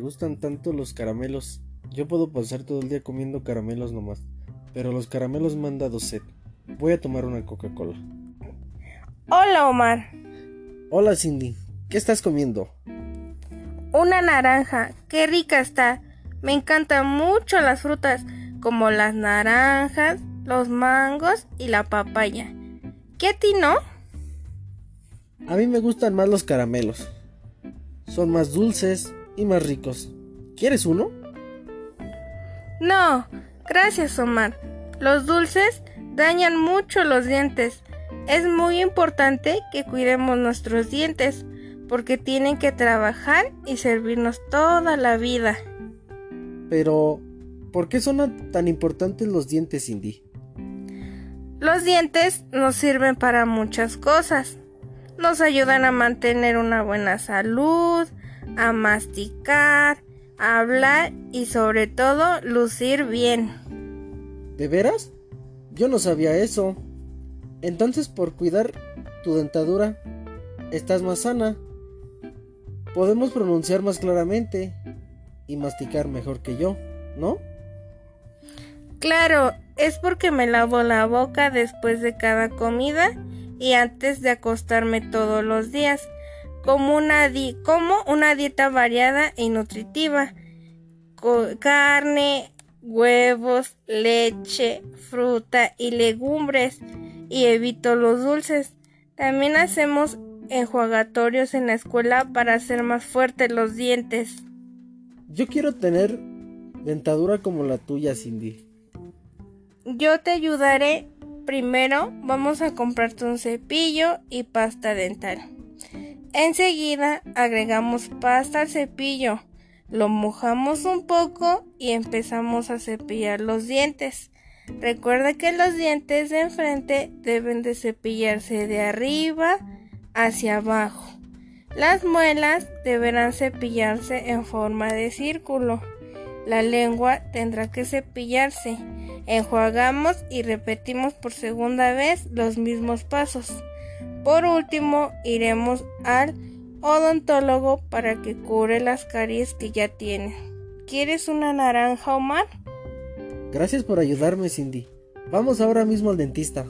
gustan tanto los caramelos. Yo puedo pasar todo el día comiendo caramelos nomás, pero los caramelos me han dado sed. Voy a tomar una Coca-Cola. Hola Omar. Hola Cindy, ¿qué estás comiendo? Una naranja, qué rica está. Me encantan mucho las frutas, como las naranjas, los mangos y la papaya. ¿Qué a ti no? A mí me gustan más los caramelos. Son más dulces y más ricos. ¿Quieres uno? No, gracias Omar. Los dulces dañan mucho los dientes. Es muy importante que cuidemos nuestros dientes porque tienen que trabajar y servirnos toda la vida. Pero, ¿por qué son tan importantes los dientes, Cindy? Los dientes nos sirven para muchas cosas. Nos ayudan a mantener una buena salud, a masticar, a hablar y sobre todo lucir bien. ¿De veras? Yo no sabía eso. Entonces por cuidar tu dentadura, estás más sana. Podemos pronunciar más claramente y masticar mejor que yo, ¿no? Claro, es porque me lavo la boca después de cada comida y antes de acostarme todos los días, como una, como una dieta variada y nutritiva, carne, huevos, leche, fruta y legumbres, y evito los dulces. También hacemos enjuagatorios en la escuela para hacer más fuertes los dientes. Yo quiero tener dentadura como la tuya, Cindy. Yo te ayudaré. Primero vamos a comprarte un cepillo y pasta dental. Enseguida agregamos pasta al cepillo, lo mojamos un poco y empezamos a cepillar los dientes. Recuerda que los dientes de enfrente deben de cepillarse de arriba hacia abajo. Las muelas deberán cepillarse en forma de círculo. La lengua tendrá que cepillarse Enjuagamos y repetimos por segunda vez los mismos pasos. Por último, iremos al odontólogo para que cure las caries que ya tiene. ¿Quieres una naranja, Omar? Gracias por ayudarme, Cindy. Vamos ahora mismo al dentista.